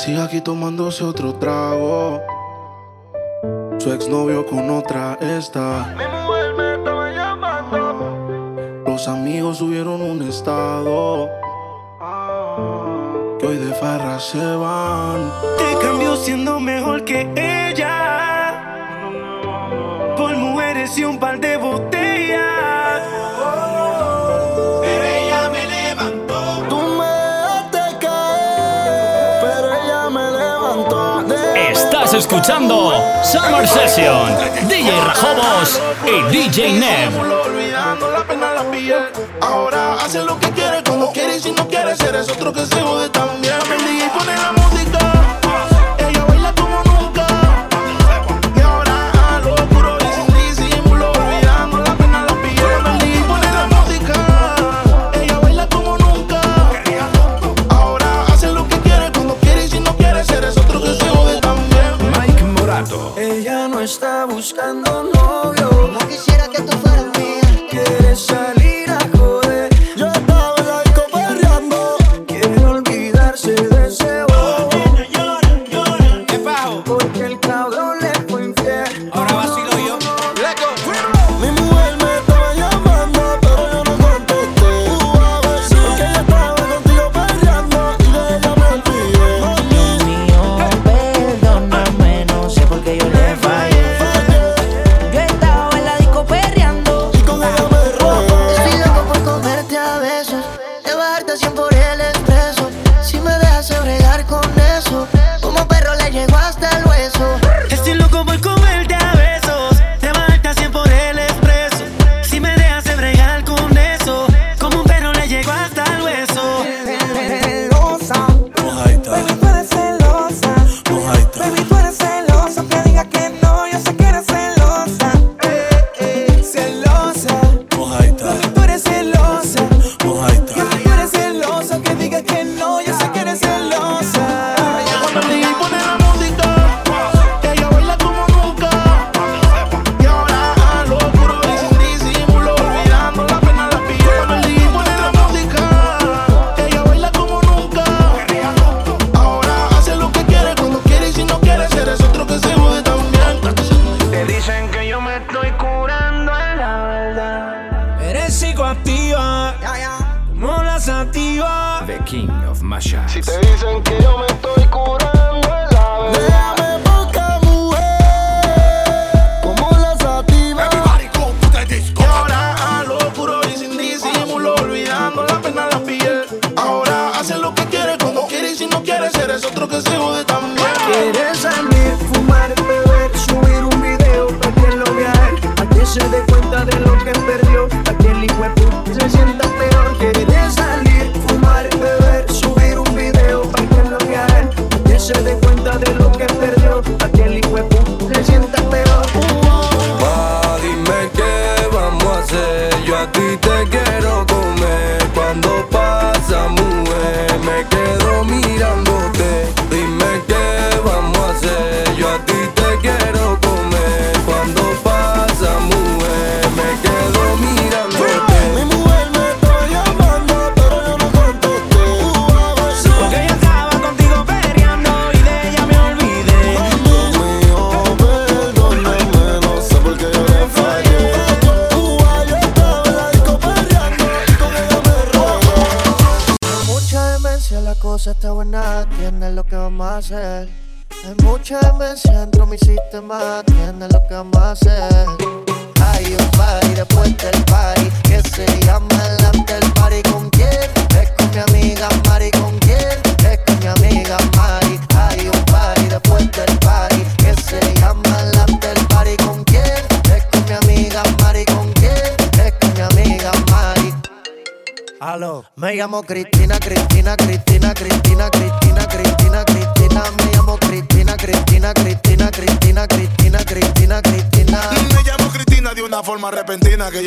Sigue aquí tomándose otro trago. Su exnovio con otra está. Mi mujer me estaba llamando. Los amigos subieron un estado. Que hoy de farra se van. Te cambió siendo mejor que ella. Por mujeres y un par de Estás escuchando Summer Session, DJ Rajobos y DJ Neb. Ahora hace lo que quiere, como quiere y si no quiere ser otro que se jode también.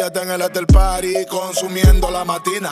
está en el hotel party consumiendo la matina.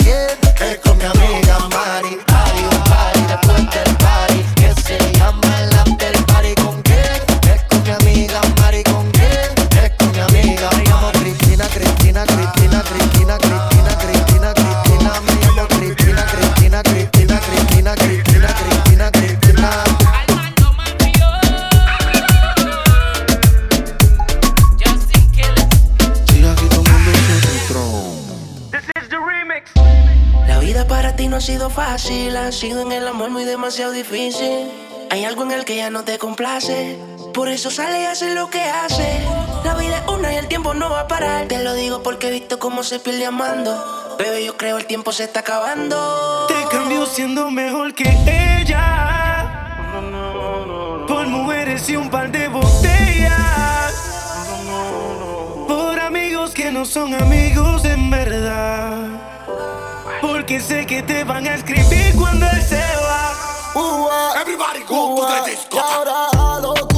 ha sido en el amor muy demasiado difícil. Hay algo en el que ya no te complace, por eso sale y hace lo que hace. La vida es una y el tiempo no va a parar. Te lo digo porque he visto cómo se pierde amando. Bebé, yo creo el tiempo se está acabando. Te cambio siendo mejor que ella. Por mujeres y un par de botellas. Por amigos que no son amigos en verdad que sé que te van a escribir cuando él se va. Uh -huh. Everybody go uh -huh. to the disco. Y ahora a lo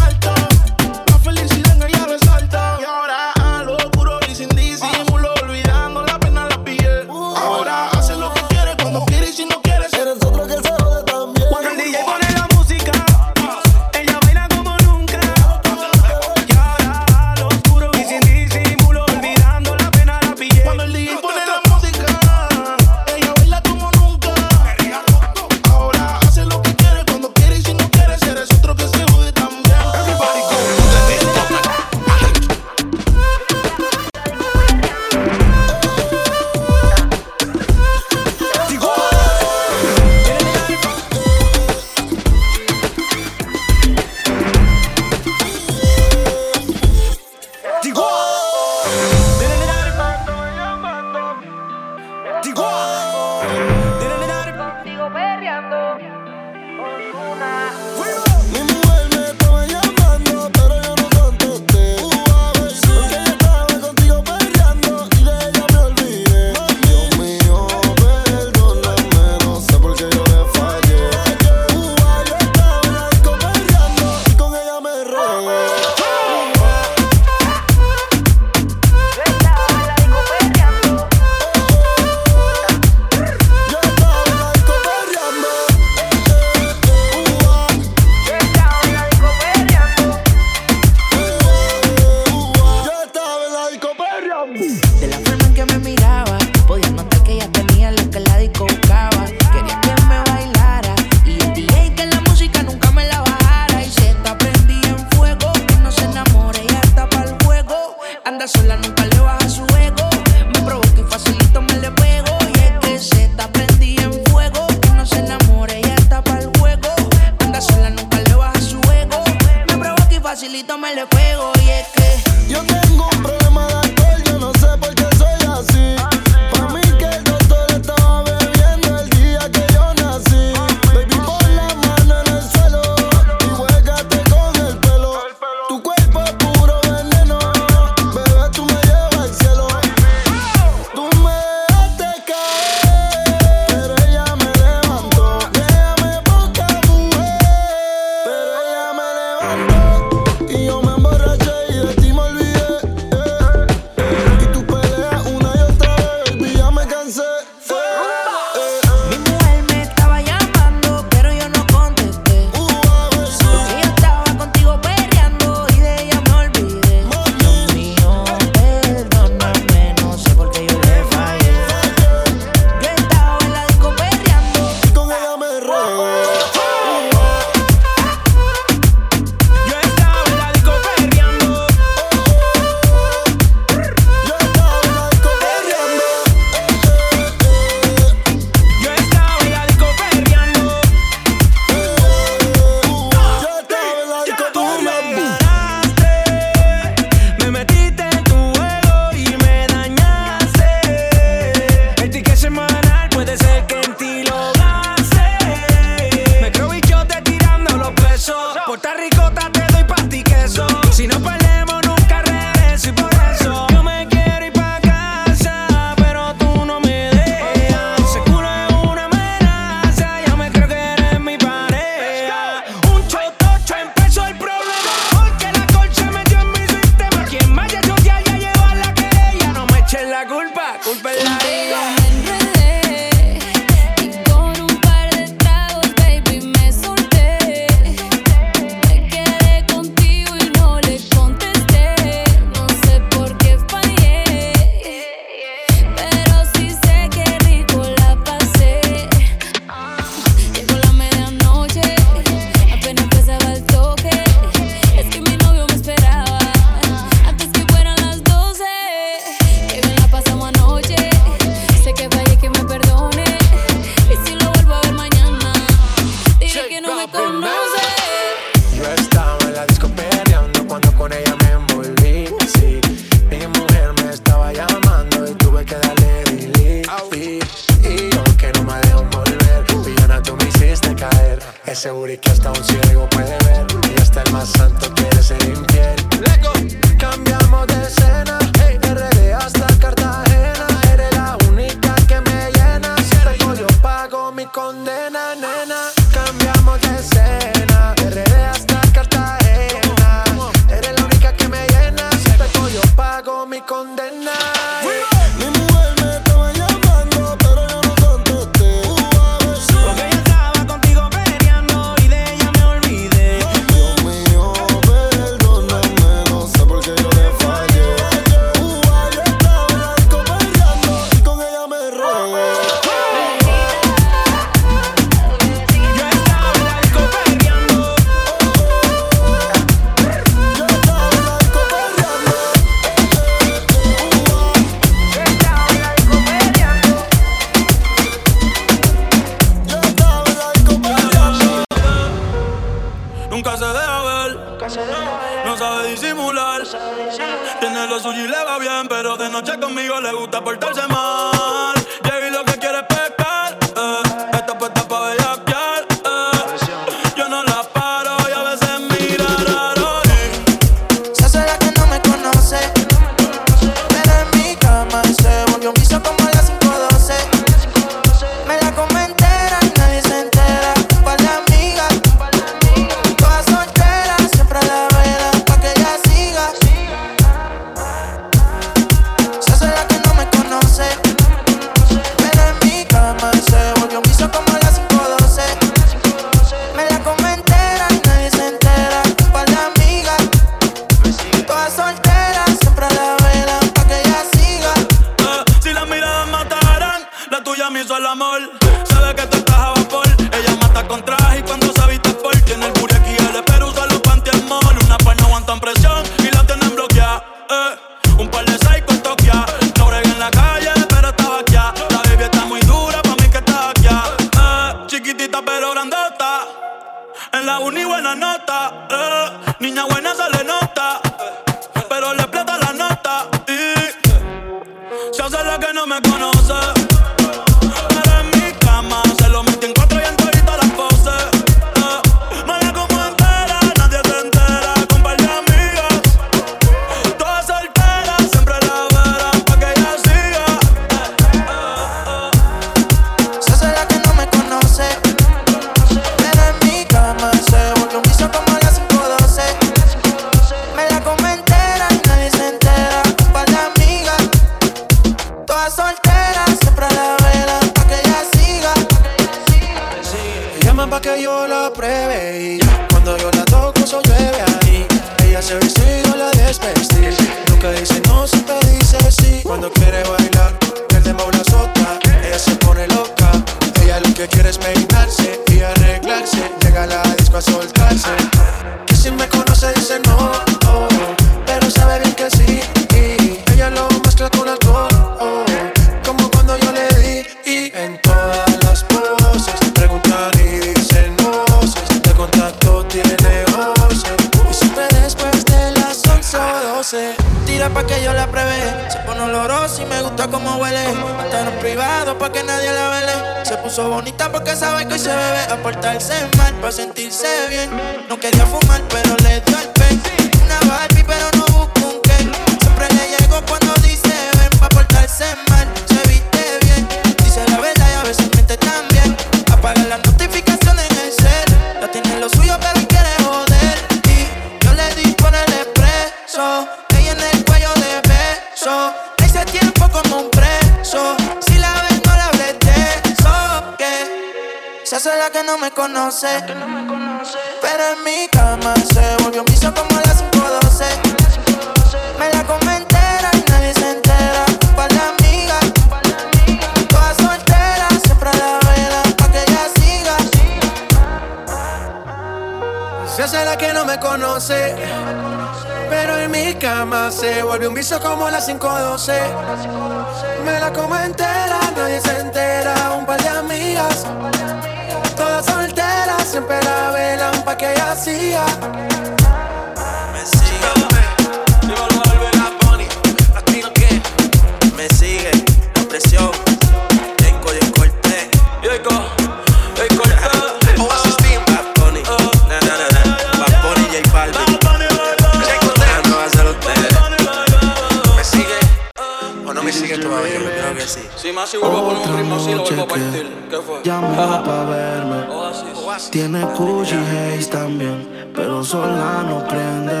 sola no prende.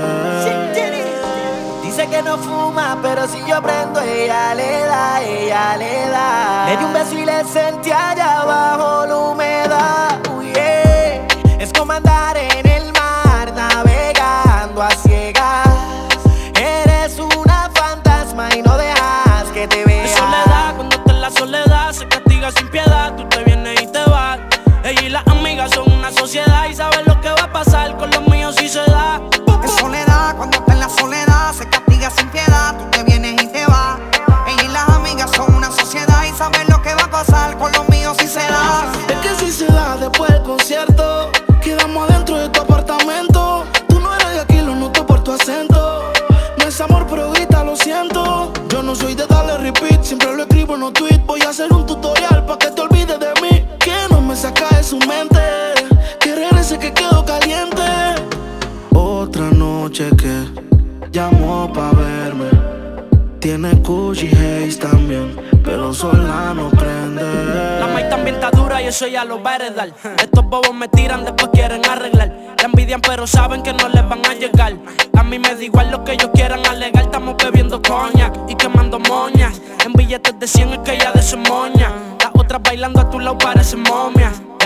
Dice que no fuma, pero si yo prendo, ella le da, ella le da. Le di un beso y le sentí allá abajo la humedad. Uy, yeah. es comandar eso ella lo va a. Estos bobos me tiran, después quieren arreglar. La envidian, pero saben que no les van a llegar. A mí me da igual lo que ellos quieran alegar. Estamos bebiendo coña y quemando moñas. En billetes de 100 es que ella de su. Las otras bailando a tu lado parecen momias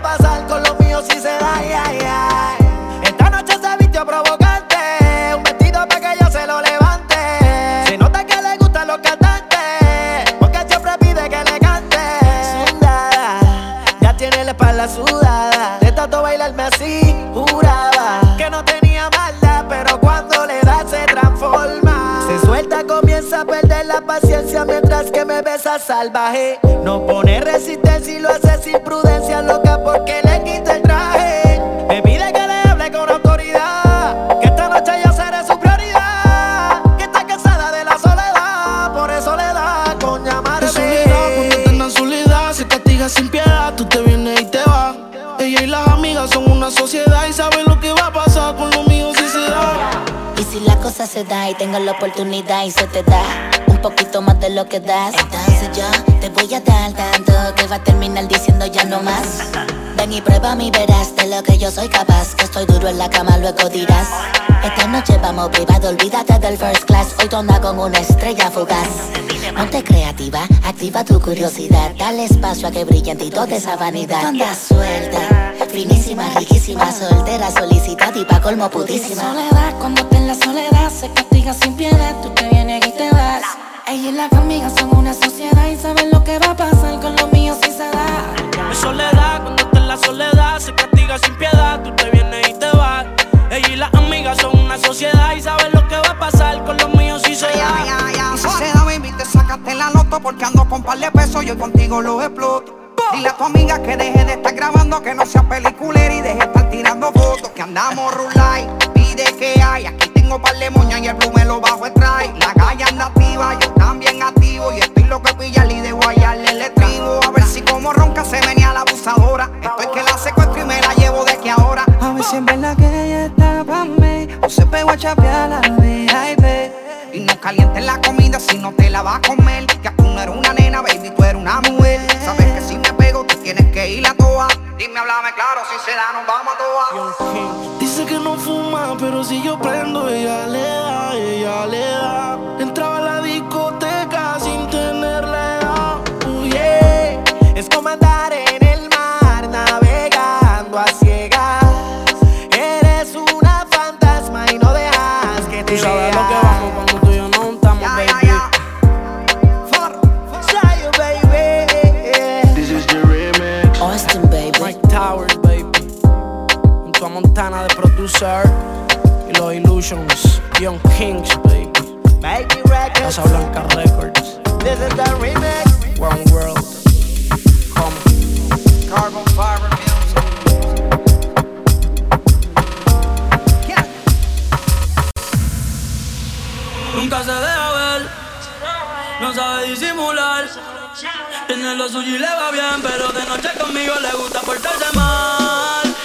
pasar con los míos si se da, ay, ay, ay. Ella mientras que me besa salvaje. No pone resistencia y lo hace sin prudencia, loca porque le quita el traje. Se da y tengo la oportunidad y se te da un poquito más de lo que das, entonces yo te voy a dar tanto que va a terminar diciendo ya no más. Ven y prueba mi verás de lo que yo soy capaz, que estoy duro en la cama, luego dirás. Esta noche vamos privado, olvídate del first class, hoy andas con una estrella fugaz. Ponte creativa, activa tu curiosidad, dale espacio a que brille en ti toda esa vanidad. Tú andas suelta, finísima, riquísima, soltera, solicitada y pa' colmo putísima. Soledad, cuando te en la soledad se castiga sin piedad, tú te vienes y te vas. Ella y las amigas son una sociedad y saben lo que va a pasar con los míos si se da. Es soledad, cuando está en la soledad se castiga sin piedad, tú te vienes y te vas. Ella y las amigas son una sociedad y saben lo que va a pasar con los míos si se da. Y si se da, baby, te sacaste la loto porque ando con par de pesos, yo contigo los exploto. Dile a tu amiga que deje de estar grabando, que no sea peliculera y deje de estar tirando fotos. Que andamos rulay, pide que hay. Aquí tengo par de moñas y el blue bajo el try. La galla anda activa, yo también activo. Y estoy loco de pillarle y de guayarle el estribo. A ver si como ronca se venía la abusadora. Estoy que la secuestro y me la llevo de aquí ahora. A ver si es verdad que ella está pa' mí O se pegó a chapear la VIP Y no calientes la comida si no te la vas a comer. Que tú no eres una nena, baby, tú eres una mujer. Sabes que si me pego, tú tienes que ir a toa. Dime, háblame claro, si se da, nos vamos a toa. Dice que no fuma, pero si yo prendo, ella le da, ella le da. Entraba a la discoteca sin tener la edad. Uh, yeah. Es como andar en el mar navegando a ciegas. Eres una fantasma y no dejas que te producer. Y los Illusions. Young Kings, baby. Baby Records. Casa Blanca Records. This is the remix. One World. Come. Carbon fiber music. Nunca se deja ver, no sabe disimular. Tiene lo suyo y le va bien, pero de noche conmigo le gusta portarse mal.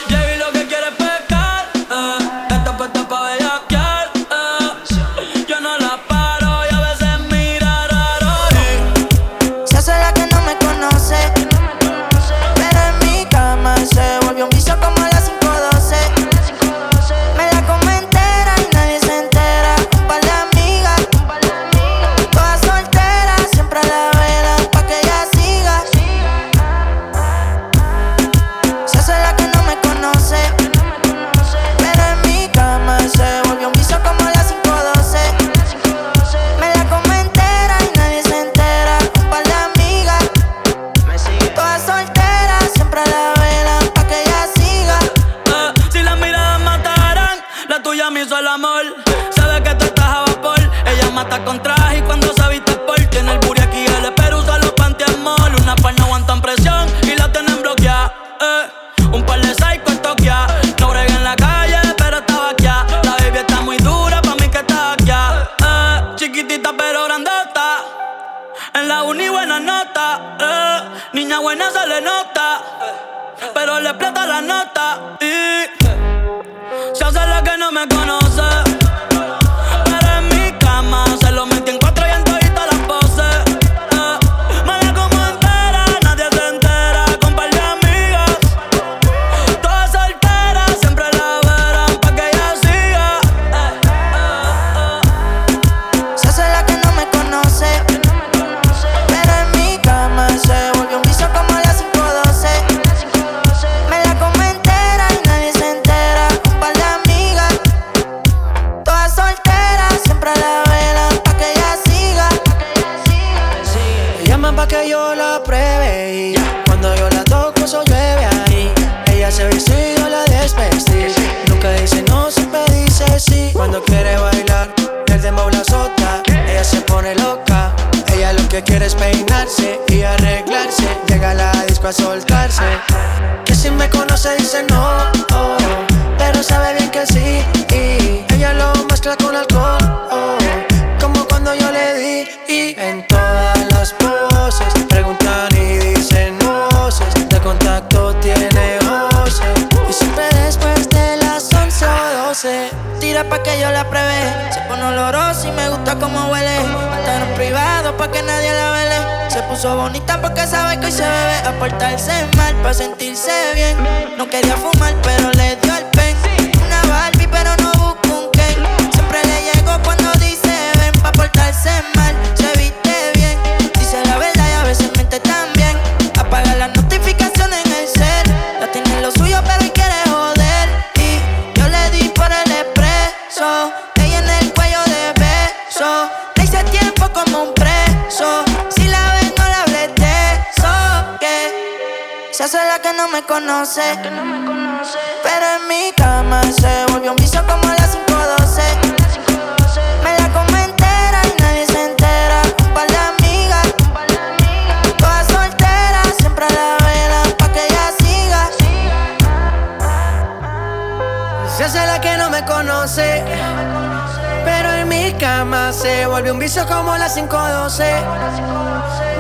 volvió un vicio como la 512.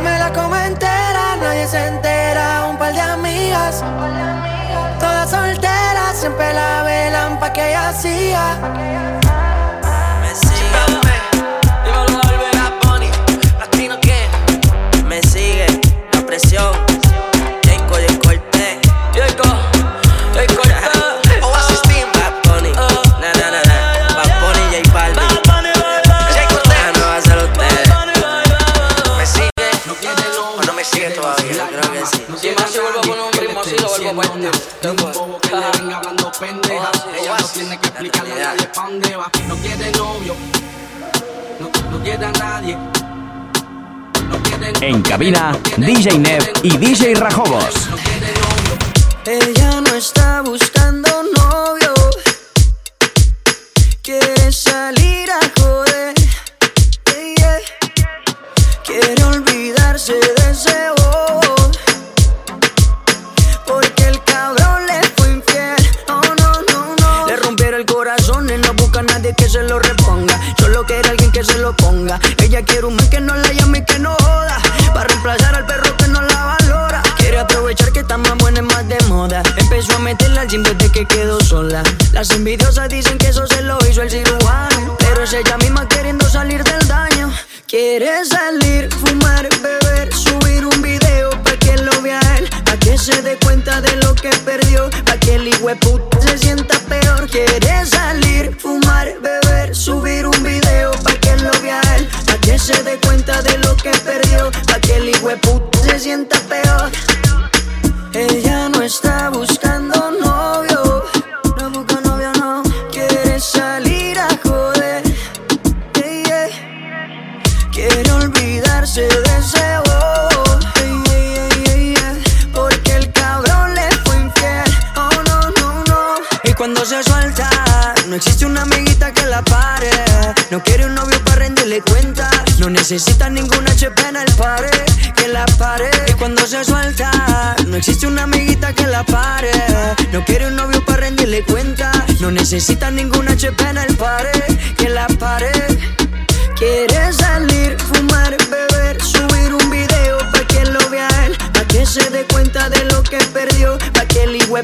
Me la como entera, nadie se entera. Un par de amigas, todas solteras, siempre la velan pa' que ella siga. En cabina, DJ Nev y DJ Rajobos. Ella no está buscando Las envidiosas dicen necesita ninguna HP en el pared, que la pared. Quiere salir, fumar, beber, subir un video pa' que lo vea él, pa' que se dé cuenta de lo que perdió, pa' que el hijo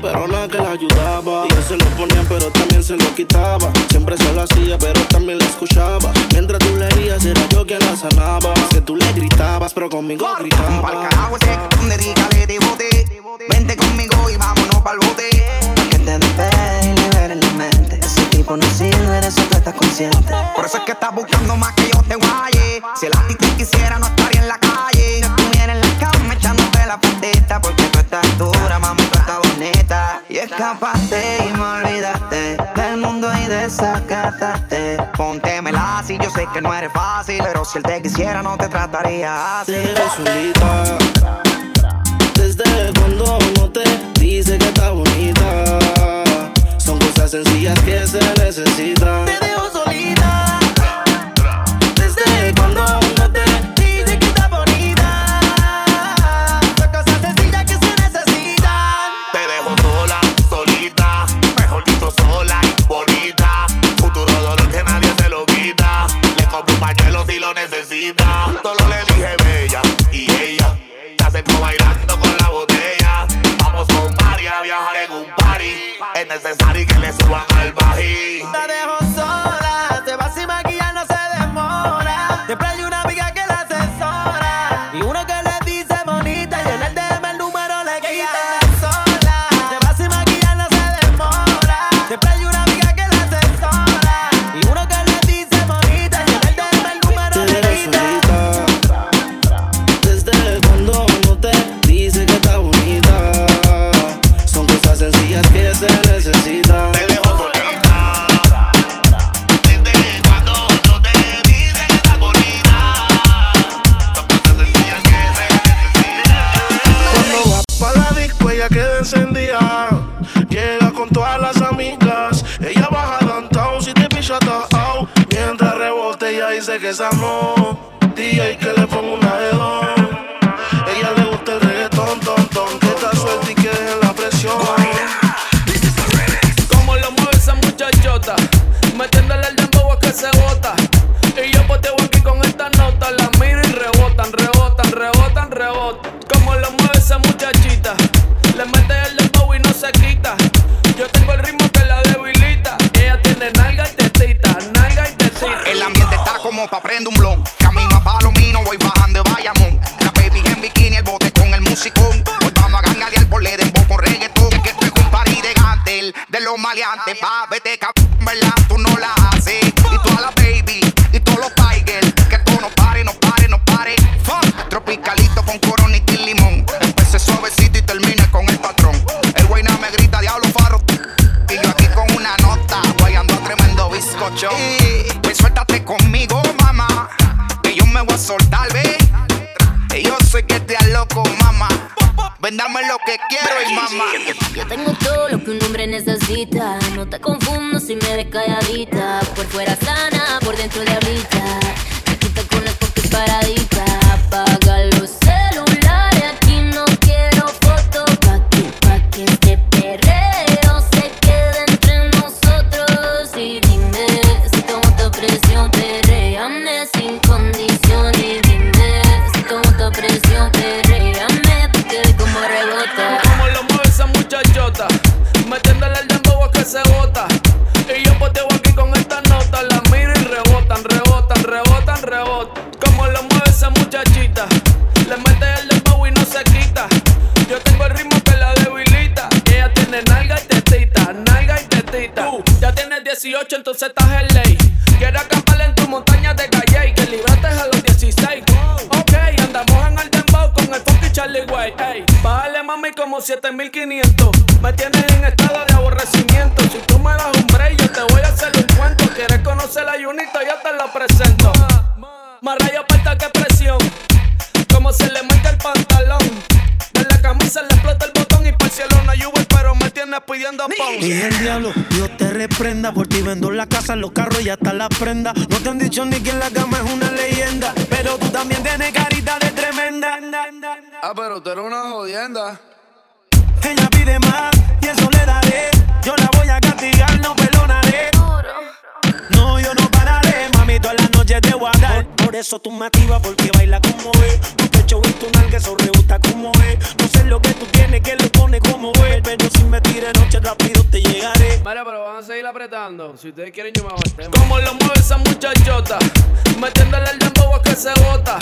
pero nada que la ayudaba. Y él se lo ponía, pero también se lo quitaba. Siempre se lo hacía, pero también la escuchaba. Mientras tú le herías, era yo quien la sanaba. Que tú le gritabas, pero conmigo gritaba. Pa'l carajo ese donde le. Vente conmigo y vámonos pa'l bote. Que te despegue y liberes la mente. Ese tipo no sirve, eso tú estás consciente. Por eso es que estás buscando más que yo te guaye. Si el ti quisiera, no estaría en la calle. No estuviera en la cama echándote la patita, porque tú estás dura, mami. Y escapaste y me olvidaste del mundo y desacataste. Póntemela si yo sé que no eres fácil, pero si él te quisiera no te trataría así. Te solita. Desde cuando no te dice que está bonita, son cosas sencillas que se necesitan. lo necesitas. dice que es amor. DJ que le pongo una como pa' prender un blon. Camino a Palomino, voy bajando de Bayamón. La baby en bikini, el bote con el musicón. Hoy vamos a gangalear por le dembow con reggaetón. Que esto es un party de gantel, de los maleantes. Pa' vete, cabrón. Necesita. No te confundo si me ves calladita. Por fuera vendo la casa, los carros y hasta la prenda. No te han dicho ni que la cama es una leyenda. Pero tú también tienes carita de tremenda. Ah, pero tú eres una jodienda. Ella pide más y eso le daré. Yo la voy a castigar, no perdonaré. No, yo no pararé, mami, todas las noches te voy eso tú me activas, porque baila como es. Tu pecho y tu nalga, eso re gusta como es. No sé lo que tú tienes, que lo pone como es. Pero si me tires noche rápido te llegaré. Mira, pero van a seguir apretando. Si ustedes quieren, yo me el tema. Como lo mueve esa muchachota, metiéndole el dembow a que se bota.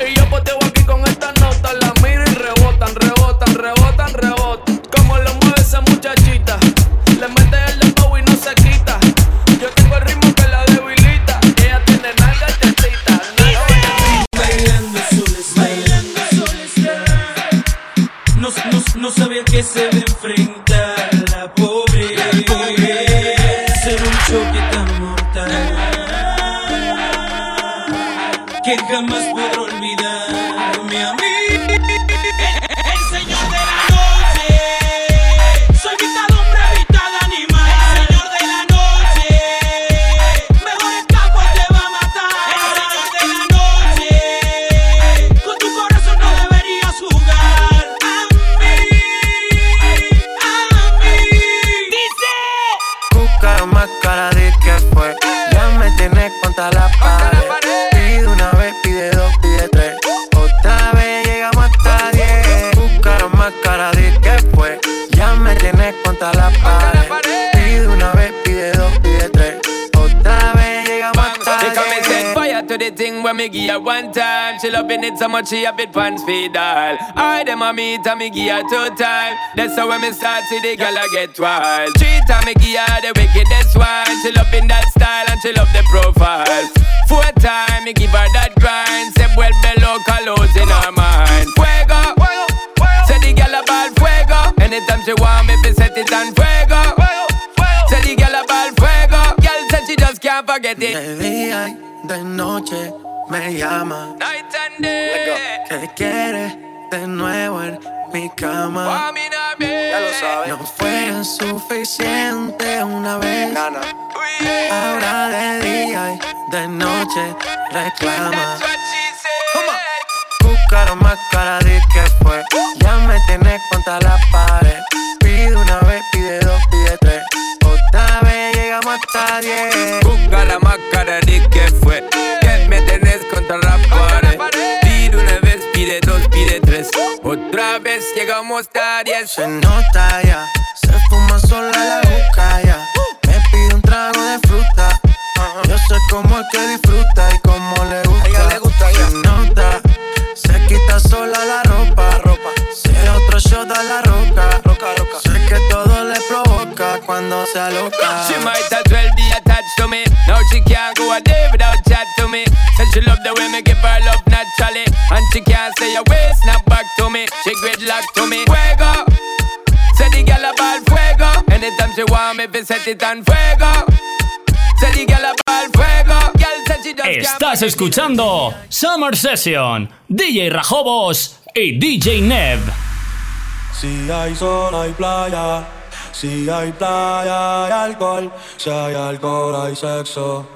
Y yo poteo aquí con esta nota, la miro y rebotan, rebotan, rebotan, rebotan. Como lo mueve esa muchachita, le mete el dembow y no se quita. Yo tengo el ritmo que la debilita. Ella tiene nalga y tetita. No, sabía que se enfrentar la pobre, ser un choque tan mortal. Que jamás So much she a bit pants feed all. I dem a meet and me give her two time. That's how when me start see the girl I get wild. Three time me give her the wickedest one. She loving that style and she love the profile. Four time me give her that grind. Say vuelve loca los in her mind. Fuego, say the girl about fuego. Anytime she want me, fi set it on fuego. Say the girl about fuego. Girl said she just can't forget it. De día de noche me llama. Night and day. Que quiere de nuevo en mi cama. Ya lo sabes. No fue suficiente una vez. Ahora de día y de noche reclama. Buscaron más cara de que fue. Ya me tienes contra la pared. Pide una vez, pide dos, pide tres. Otra vez llegamos hasta diez. Busca la máscara de que fue. Pide dos, pide tres. Otra vez llegamos a diez. Se nota ya, se fuma sola la boca ya. Me pide un trago de fruta. Yo sé cómo es que disfruta y cómo le gusta. ella le gusta ya. Se nota, se quita sola la ropa. ropa. Se otro shot a la roca. roca, roca. Sé que todo le provoca cuando se aloca. She might as well be attached to me. Now she can't go a day without chat She love the way me give her love naturally. And she can't say a word, snap back to me. She gridlock to me. Fuego. Say the gal about fuego. Anytime she want me, we set it on fuego. Say the gal about fuego. Girl said she just Estás escuchando Summer Session. DJ Rajobos y DJ Nev. Si hay sol, hay playa. Si hay playa, hay alcohol. Si hay alcohol, hay sexo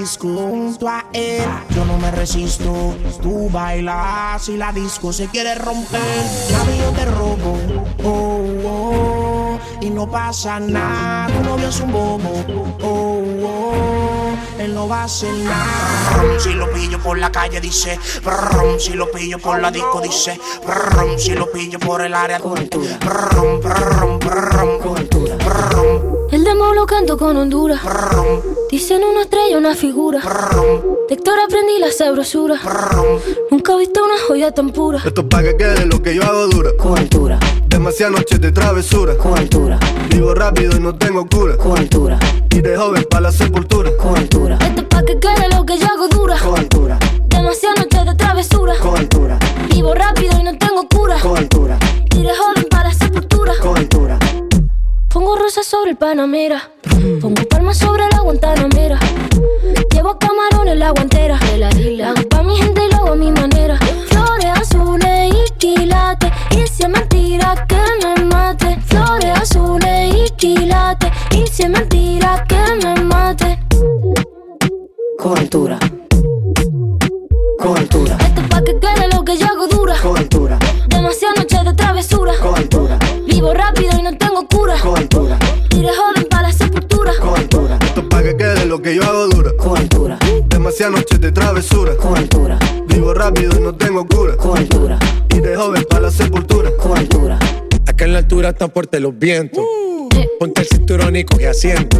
disco junto a él. Yo no me resisto, tú bailas y la disco se quiere romper. Mami, yo te robo, oh, oh, y no pasa nada. Tu novio es un bobo, oh, oh, él no va a hacer nada. Si lo pillo por la calle, dice, brum, si lo pillo por la disco, dice, si lo pillo por el área, cobertura, brum, brum, brum. Andamos locando con Honduras. Dicen una estrella, una figura. De Héctor aprendí la sabrosura. Nunca he visto una joya tan pura. Esto pa' que quede lo que yo hago dura. Con altura. Demasiadas noches de travesura. Con altura. Vivo rápido y no tengo cura. Con altura. Y de joven pa' la sepultura. Con altura. Esto pa' que quede lo que yo hago dura. Con altura. Demasiadas noches de travesura. Con altura. el Panamera. Pongo palmas sobre la guantanamera. Llevo camarones la guantera. De la isla. Hago pa' mi gente y lo hago a mi manera. Flores azules y quilates. Y si es mentira que me mate. Flores azules y quilates. Y si es mentira que me mate. Cobertura. Neb. tengo dura. Cobertura. Demasiadas noches de travesura. Cobertura. Vivo rápido y no tengo cura. Cobertura. Y de joven para la sepultura. Cobertura. Acá en la altura están fuertes los vientos. Ponte el cinturón y coge asiento.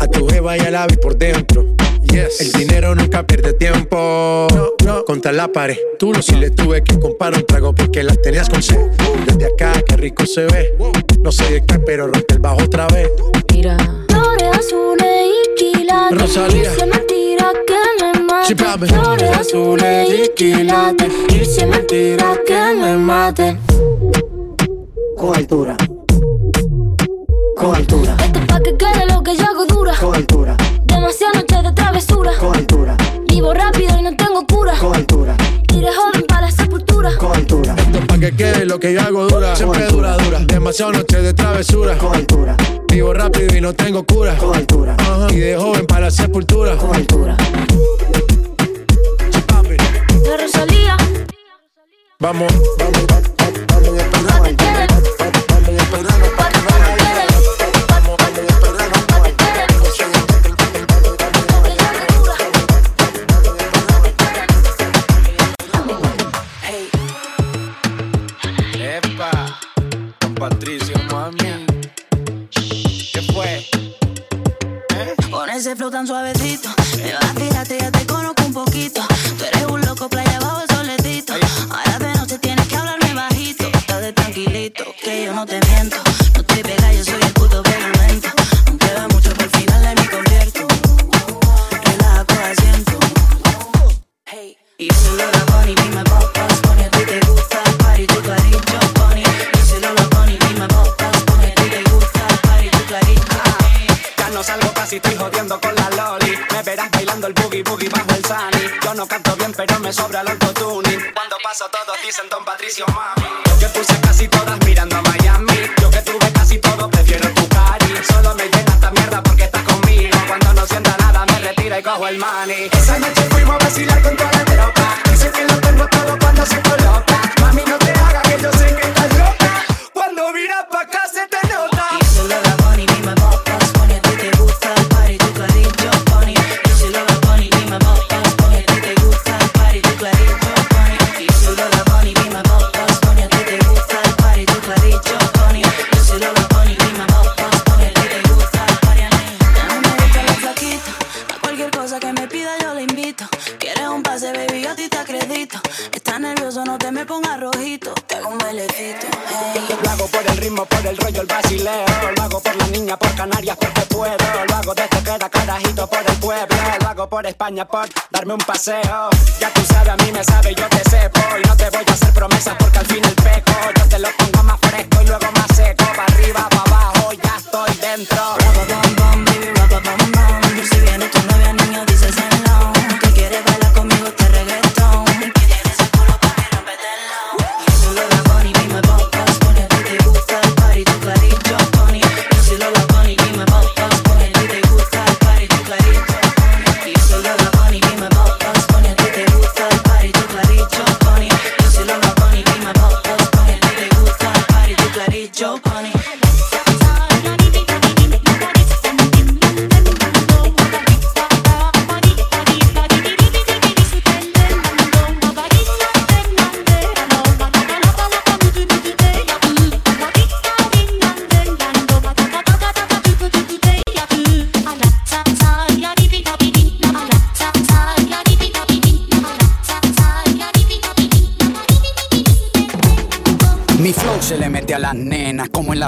A tu jeva y al ave por dentro. Yes. El dinero nunca pierde tiempo. No, no. Contra la pared. Tú lo si le tuve que comprar un trago porque las tenías con sed. Desde acá, qué rico se ve. No sé de qué, pero rompe el bajo otra vez. Mira. Flores azules quilates. Rosalía. Dice mentira que me Sí, papi. Flores azules y quilates. Dice mentira que me maten. Cobertura. Cobertura. Esto pa' que quede lo que yo hago dura. Cobertura. Demasiadas noches de travesura. Cobertura. Vivo rápido y no tengo cura. Cobertura. Iré joven para la sepultura. Esto pa' que quede lo que yo hago dura. Siempre dura, dura. Demasiadas noches de travesura. Cobertura. Vivo rápido y no tengo cura. Cobertura. Ajá. Y de joven para la sepultura. Cobertura. De Rosalía. Vamos, vamos, Pa' que quede. Pa' que quede. Ese flow tan suavecito,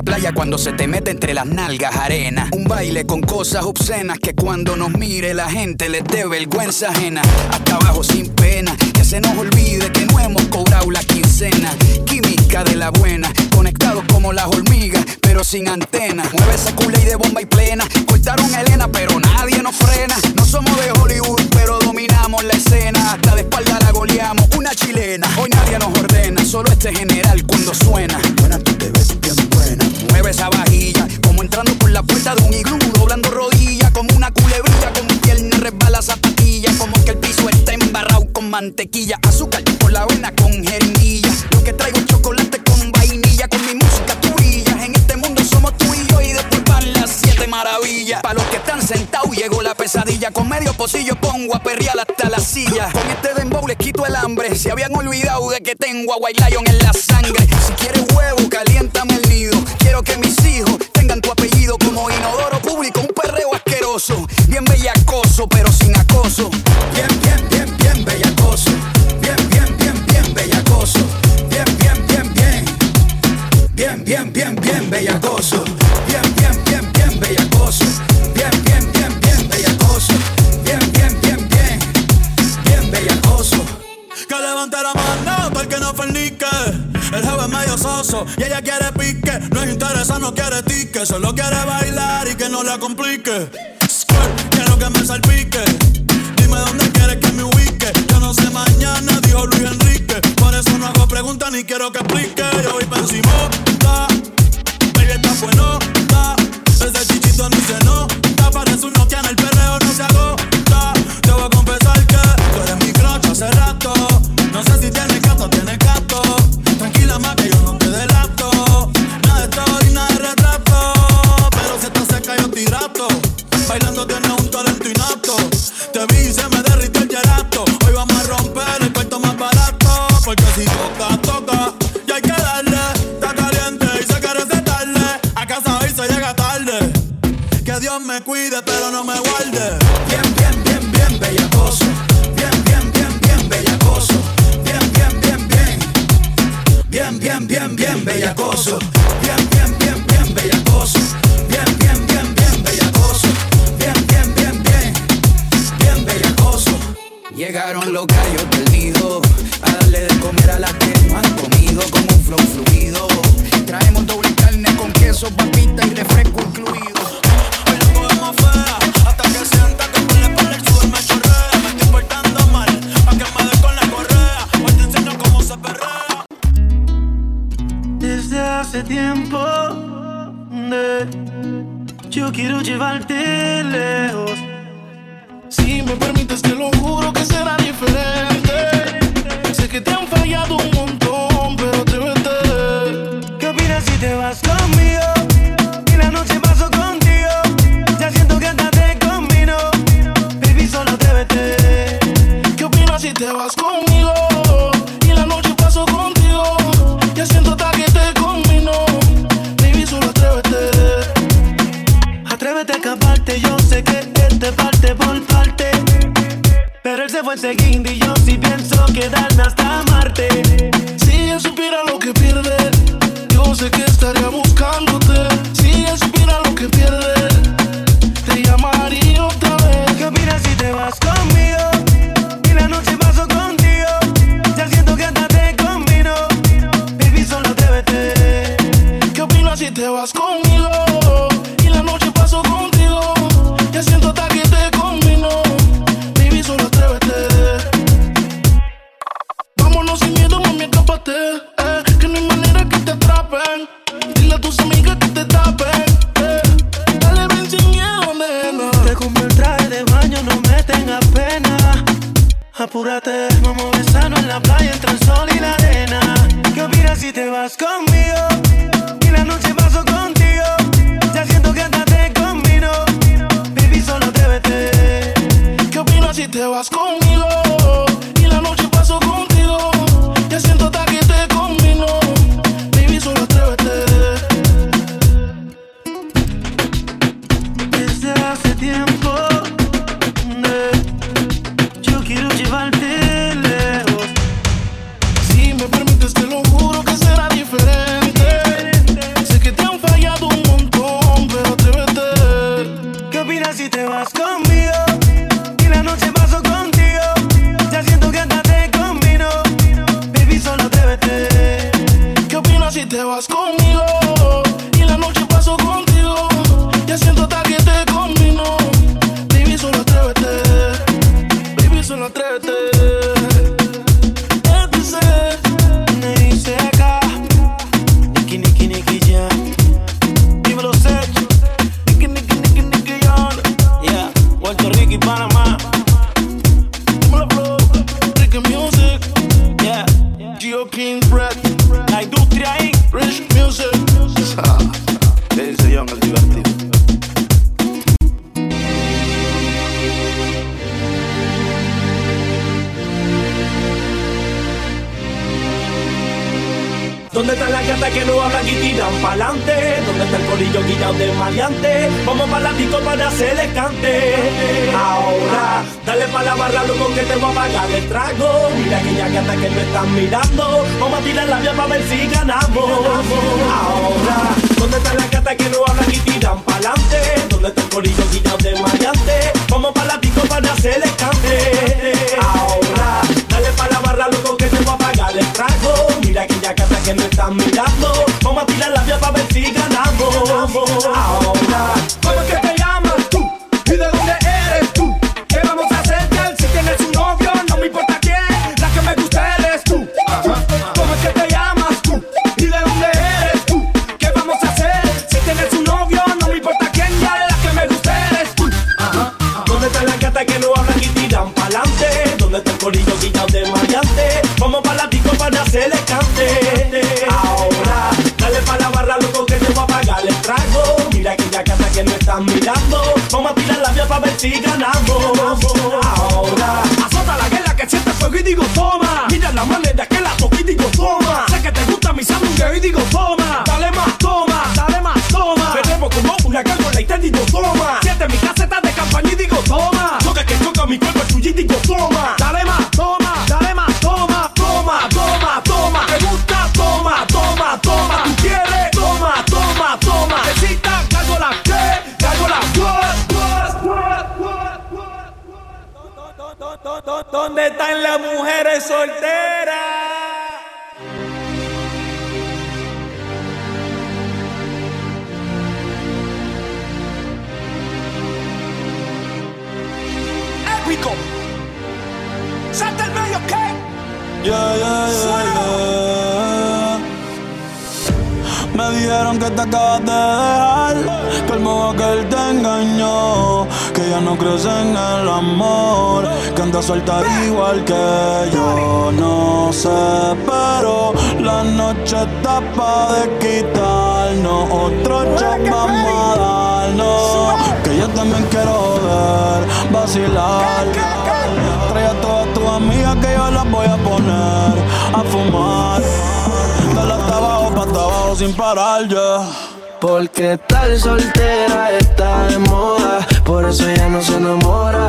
la playa cuando se te mete entre las nalgas arena. Un baile con cosas obscenas que cuando nos mire la gente les dé vergüenza ajena. Hasta abajo sin pena, que se nos olvide que no hemos cobrado la quincena. Química de la buena, conectados como las hormigas, pero sin antena. Mueve esa culo y de bomba y plena. Cortaron a Elena, pero nadie nos frena. No somos de Hollywood, pero dominamos la escena. Hasta de espalda la goleamos, una chilena. Hoy nadie nos ordena, solo este general cuando suena. Resbala zapatilla, como que el piso está embarrado con mantequilla, azúcar por la avena con jeringuilla. Lo que traigo es chocolate con vainilla, con mi música tú. En este mundo somos tú y yo, y después van las siete maravillas. Para los que están sentados llegó la pesadilla. Con medio pocillo pongo a perrear hasta la silla. Con este dembow les quito el hambre. Se habían olvidado de que tengo a White Lion en la sangre. Si quieres huevo, caliéntame el nido. Quiero que mis hijos tengan tu apellido como inodoro público. Un perreo asqueroso. Bien bellacoso, pero sin acoso. Bien, bien, bien, bien bellacoso. Bien, bien, bien, bien bellacoso. Bien, bien, bien, bien. Bien, bien, bien, bien bellacoso. Bien, bien, bien, bien bellacoso. Bien, bien, bien, bien bellacoso. Bien, bien, bien, bien. Bien bellacoso. Que levante la mano para que no fornique. El es medio soso y ella quiere pique. No es interesa, no quiere tique. Solo quiere bailar y que no la complique. Quiero que me salpique. Mañana, dijo Luis Enrique. Por eso no hago preguntas ni quiero que explique. Yo voy pa' está bueno, Bien, bien, bien, bien bellacoso. Bien, bien, bien, bien bellacoso. Bien, bien, bien, bien bellacoso. Bien, bien, bien, bien. Bien bellacoso. Llegaron los gallos del nido a darle de comer a las que no han comido con un flow fluido. Traemos doble carne con queso, papita y refresco incluido. Hoy la fea hasta que sienta que hace tiempo de- yo quiero llevarte lejos. Si me permites, te lo juro que será diferente. Sé que te han fallado un Y yo sí pienso quedarme sé, pero la noche está pa' de quitarnos, otro shot vamos a darnos, que yo también quiero joder, vacilar. Trae a todas tus amigas que yo las voy a poner a fumar. Dale hasta abajo, pa' hasta abajo sin parar ya. Porque estar soltera está de moda, por eso ella no se enamora.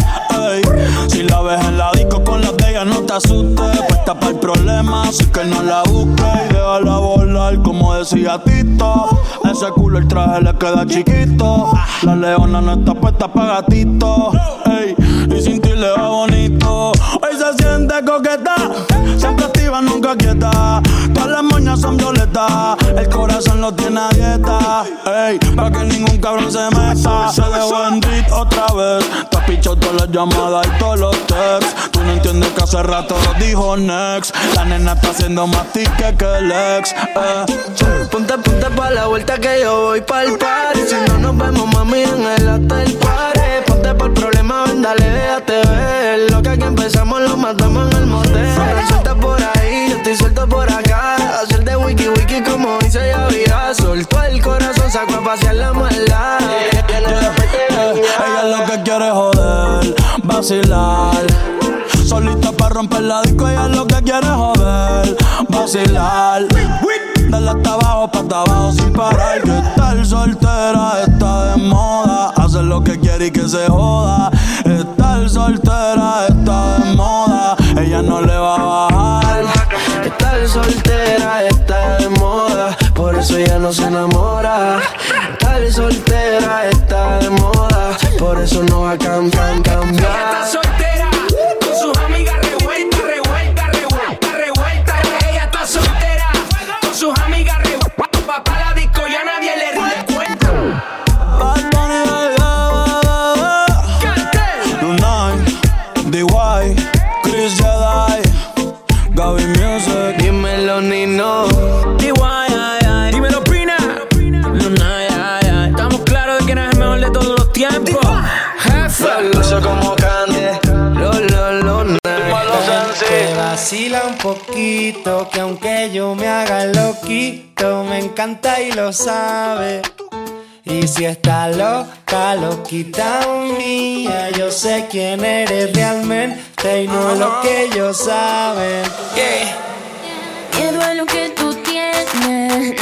Si la ves en la disco con las de no te asustes. Puesta para el problema, así que no la busques. Y déjala volar, como decía Tito. Ese culo el traje le queda chiquito. La leona no está puesta para gatito. Sin ti le va bonito. Hoy se siente coqueta, siempre activa, nunca quieta. Todas las moñas son violetas, el corazón lo tiene a dieta. Ey, para que ningún cabrón se meta. Se dejó en beat otra vez. Te has pichado todas las llamadas y todos los texts. Tú no entiendes que hace rato lo dijo Next. La nena está haciendo más tique que el ex. Eh. Ponte, ponte pa' la vuelta que yo voy pa'l party Si no nos vemos, mami, en el hotel party Vete por problema, ven, dale, déjate ver. Lo que aquí empezamos lo matamos en el motel. Suelta por ahí, yo estoy suelto por acá. Hacer de wiki wiki como dice Yavira. Soltó el corazón, sacó a pasear la maldad. Yeah, yeah, yeah. Ella lo que quiere joder, vacilar. Solita para romper la disco, ella es lo que quiere joder, vacilar. Dale hasta abajo, abajo sin parar. Que estar soltera está de moda. Hacer lo que quiere y que se joda. Estar soltera está de moda. Ella no le va a bajar. Estar soltera está de moda, por eso ella no se enamora. Estar soltera está de moda, por eso no va a cambiar, cambiar. Vacila un poquito, que aunque yo me haga loquito, me encanta y lo sabe. Y si está loca, loquita mía, yo sé quién eres realmente y no lo que ellos saben. Miedo a lo que tú tienes,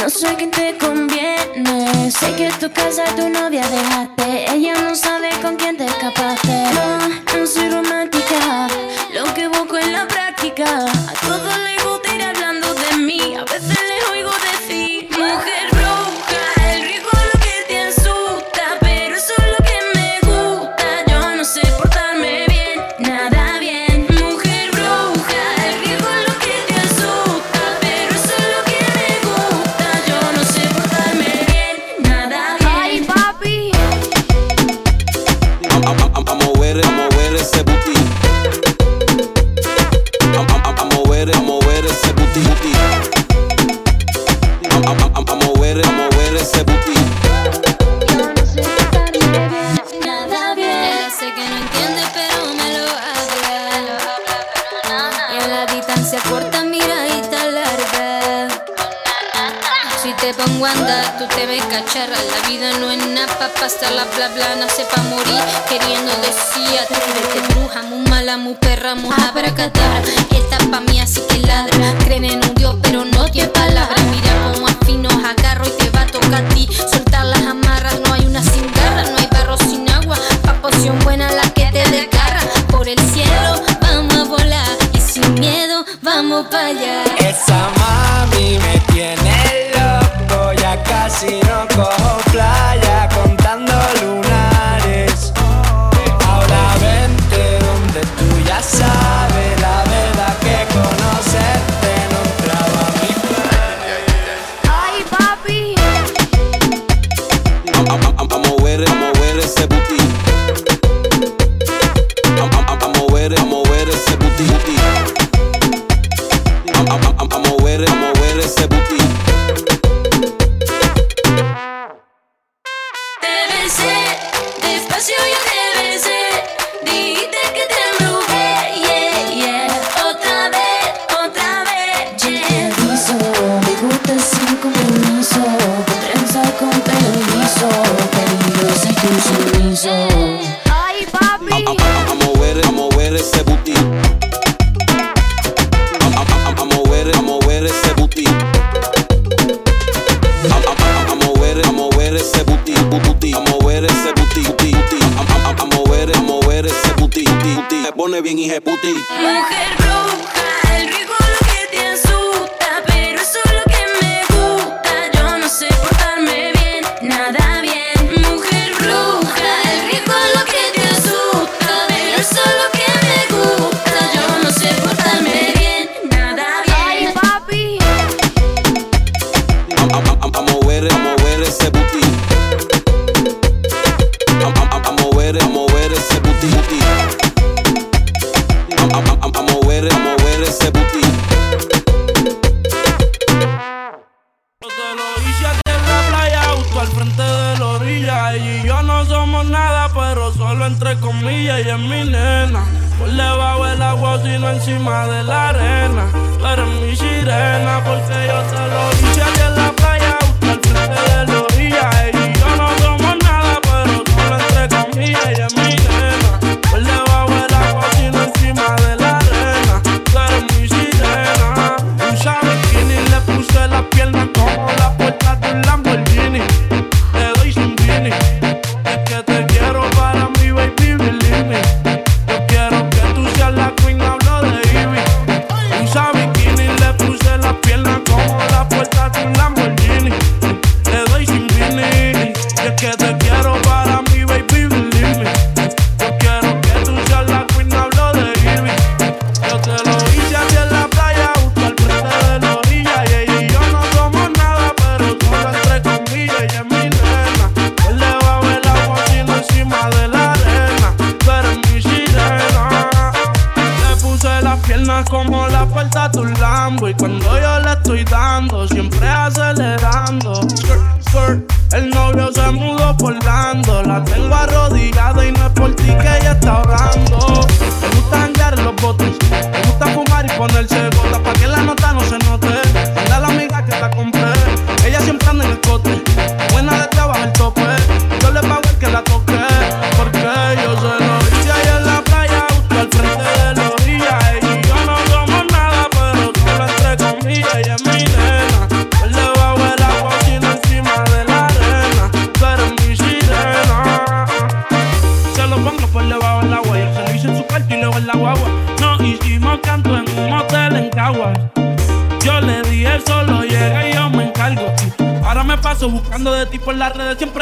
no soy quien te conviene. Sé que tu casa tu novia dejaste, ella no sabe con quién te escapaste. No, no soy romántica, ese booty. Nada bien, sé que no entiende, pero me lo habla. Y en la distancia corta, miradita larga. Si te pongo a andar, tú te ves cacharra. La vida no es nada pa' pasarla, bla bla, nace pa' morir. Queriendo decir, atrévete, bruja, muy mala, muy perra, muy abracadabra. Esta pa' mí así que ladra. Creen en un Dios, pero no tiene palabra. Mira cómo afinos agarro y te va a tocar a ti. Soltar las amarras, no hay una sin garra, no hay barro sin agua. Pa' poción buena la que te desgarra. Por el cielo vamos a volar y sin miedo vamos para allá.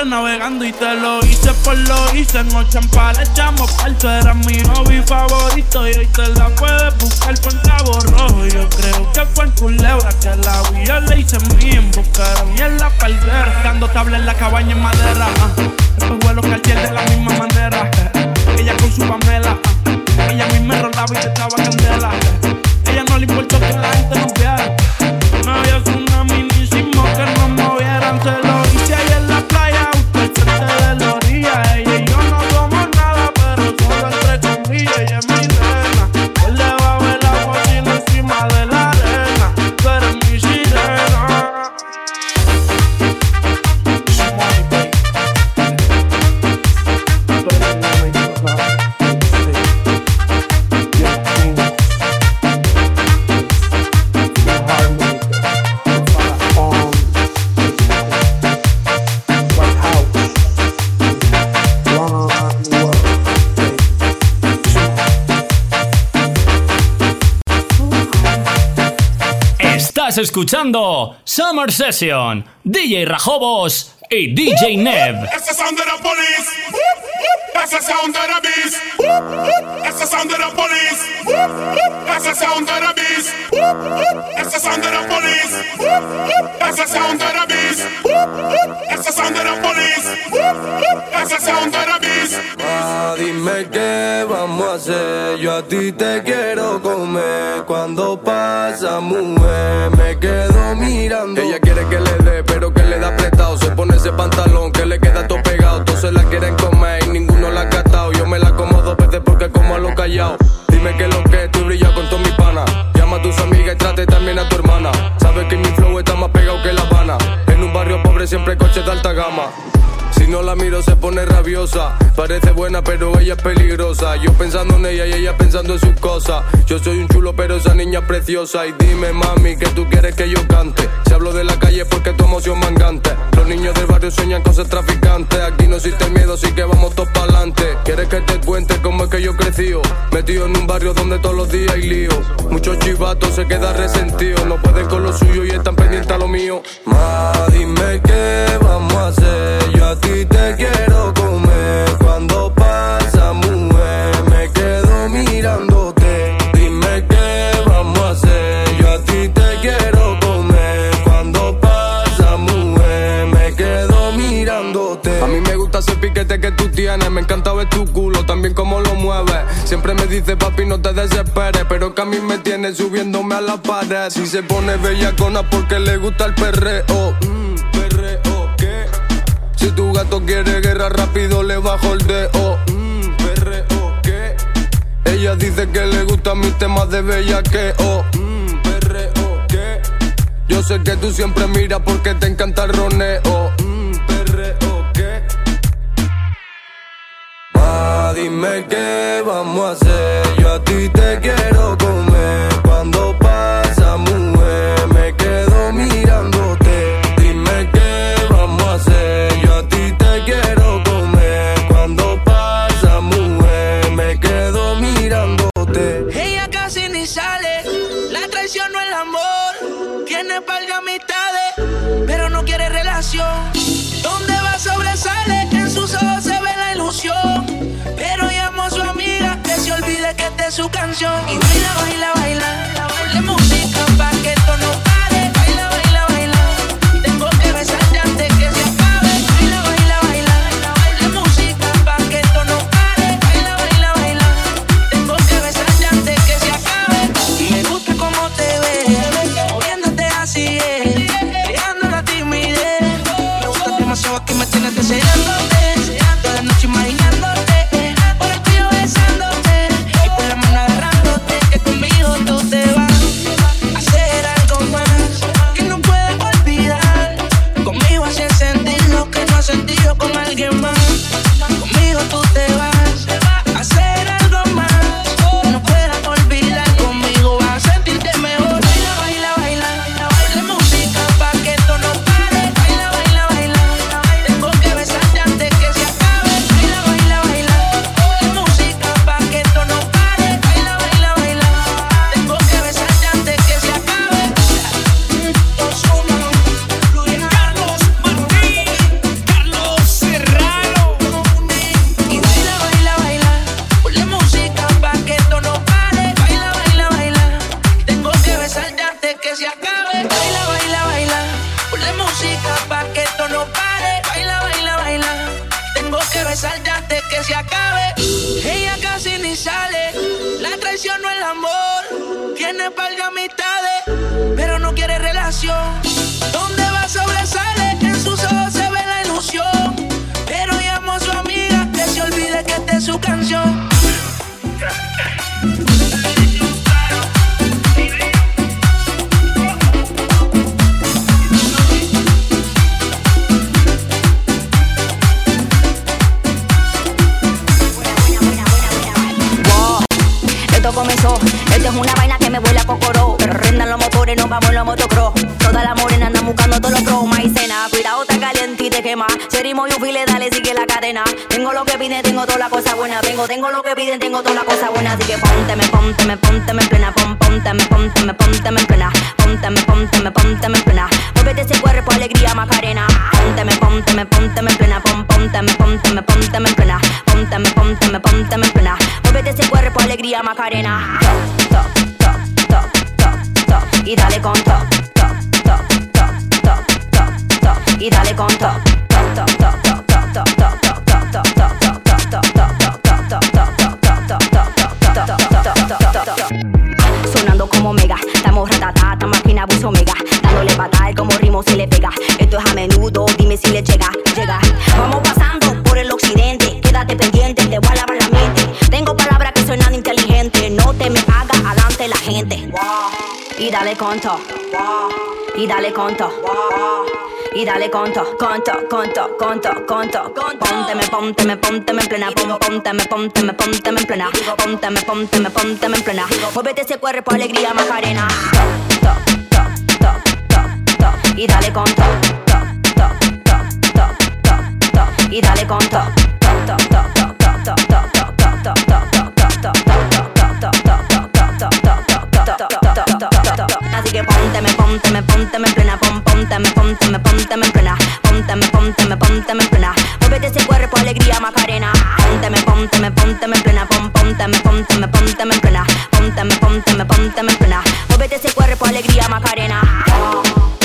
Navegando. Y te lo hice por lo hice. En Ochampa le echamos parto. Era mi hobby favorito. Y hoy te la puedes buscar por Cabo Rojo. Yo creo que fue en Culebra que la vi. Yo le hice mi en buscar en la palguera. Dando tabla en la cabaña en madera. Después vuelo cartier de la misma manera. Ella con su pamela. Ella misma rolaba y te echaba candela. Ella no le importó que la gente nos viera. Estás escuchando Summer Session, DJ Rajobos y DJ Neb. That's the sound of the police. That's the sound of the beast. That's the sound of the police. That's the sound of the beast. That's the sound of the police. That's the sound of the beast. That's the sound of the police. That's the sound of the beast. Ah, dime qué vamos a hacer. Yo a ti te quiero comer. Cuando pasa, mujer, se pone rabiosa. Parece buena pero ella es peligrosa. Yo pensando en ella y ella pensando en sus cosas. Yo soy un chulo pero esa niña es preciosa. Y dime mami que tú quieres que yo cante. Si hablo de la calle porque tu emoción mangante. Los niños del barrio sueñan con ser traficantes. Aquí no existe miedo así que vamos todos para adelante. ¿Quieres que te cuente cómo es que yo crecí? Metido en un barrio donde todos los días hay lío. Muchos chivatos se quedan resentidos. No pueden con lo suyo y están pendientes a lo mío. Ma, dime qué vamos a hacer. Me encanta ver tu culo, también cómo lo mueves. Siempre me dice papi no te desesperes, pero que a mí me tiene subiéndome a la pared. Si se pone bellacona porque le gusta el perreo. Mm, perreo, ¿qué? Si tu gato quiere guerra rápido le bajo el dedo. Mm, perreo, ¿qué? Ella dice que le gustan mis temas de bellaqueo. Mm, perreo, ¿qué? Yo sé que tú siempre miras porque te encanta el roneo. Dime qué vamos a hacer. Yo a ti te quiero comer. Cuando pasa, mujer, me quedo mirándote. Dime qué vamos a hacer. Yo a ti te quiero comer. Cuando pasa, mujer, me quedo mirándote. Ella casi ni sale, la traición no el amor. Tiene par de su canción. Y baila, baila, baila. Música que. Pónteme, pónteme, pónteme en plena. Pónteme, pónteme, pónteme en plena. Muévete ese cuerpo, alegría, macarena. Top, top, top, top, top. Y dale con top, top, top, top, top, top. Y dale con top, top, top, top, top, top, top, top, top, top, top, top, top, top, top, Así que pónteme, pónteme, pónteme en plena, pónteme, pónteme, pónteme en plena, pónteme, pónteme, pónteme ese cuerpo, alegría, macarena. Pónteme, pónteme, pónteme en plena, pon, pónteme, pónteme, pónteme en plena, pónteme, pónteme, pónteme en plena. Muévete ese cuerpo, alegría, macarena.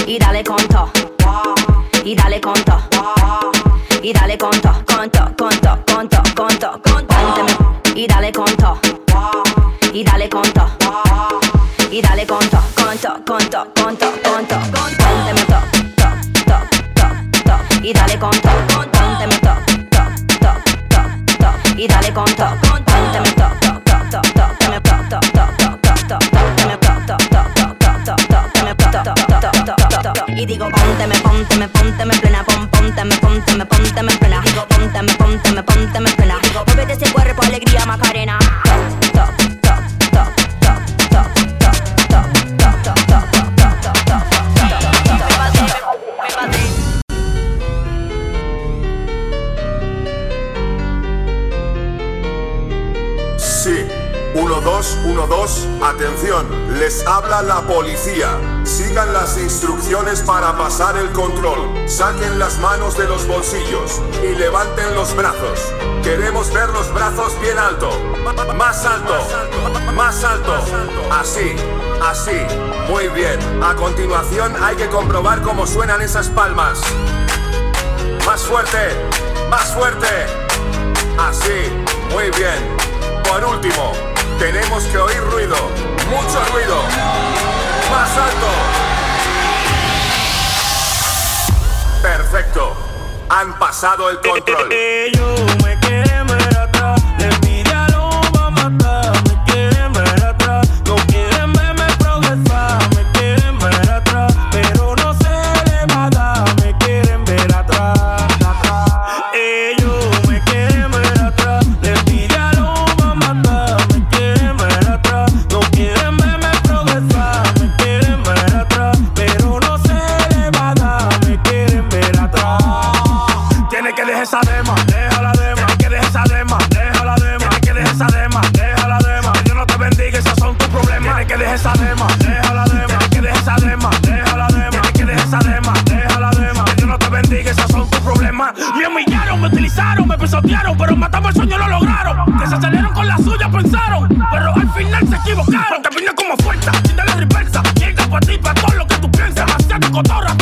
Y dale conto, y dale conto, y dale conto, conto, conto, conto, conto, conto. Pónteme, y dale conto, y dale conto, y dale conto, conto, conto, conto, conto, pónteme top, top, top, top, top, y dale conto, y dale con toc, dame toc, toc, toc, toc, toc, dame toc, toc, toc, toc, toc, toc, dame toc, toc, toc, toc, toc, toc, toc, toc, toc, toc, toc, toc, y digo ponte me ponte me ponte me plena, pon ponte me ponte me ponte me plena, digo ponte me ponte me ponte me plena, digo vuelve ese cuerpo alegría Macarena. 1212, atención, les habla la policía. Sigan las instrucciones para pasar el control. Saquen las manos de los bolsillos y levanten los brazos. Queremos ver los brazos bien alto. Más alto. Más alto. Así. Así. Muy bien. A continuación hay que comprobar cómo suenan esas palmas. Más fuerte. Más fuerte. Así. Muy bien. Por último, tenemos que oír ruido. Mucho ruido. Más alto. Perfecto. Han pasado el control. Quieren ver atrás, pisotearon, pero matamos el sueño lo lograron. Que se salieron con la suya, pensaron, pero al final se equivocaron. Te vine como fuerza, sin darle reversa. Llega para ti, para todo lo que tú piensas. Demasiado cotorra,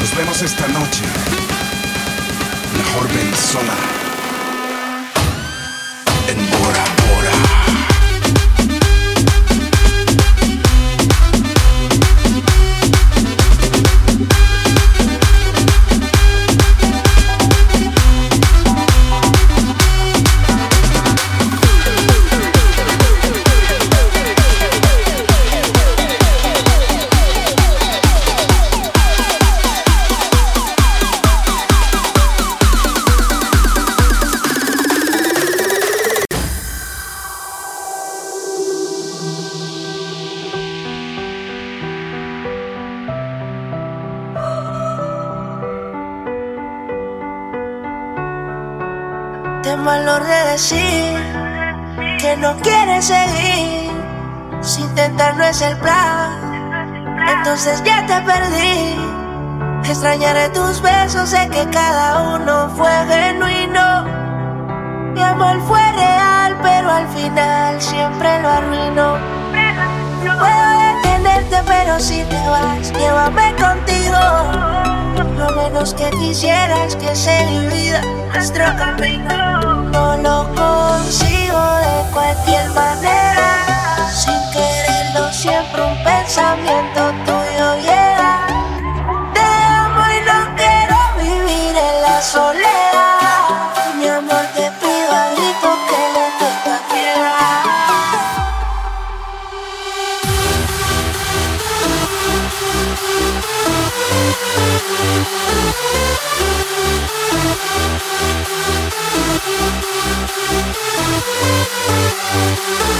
Nos vemos esta noche. Mejor ven sola. Que cada uno fue genuino. Mi amor fue real, pero al final siempre lo arruinó. Puedo detenerte, pero si te vas, llévame contigo. A menos que quisieras que se divida nuestro camino. No lo consigo de cualquier manera. Sin quererlo, siempre un pensamiento Música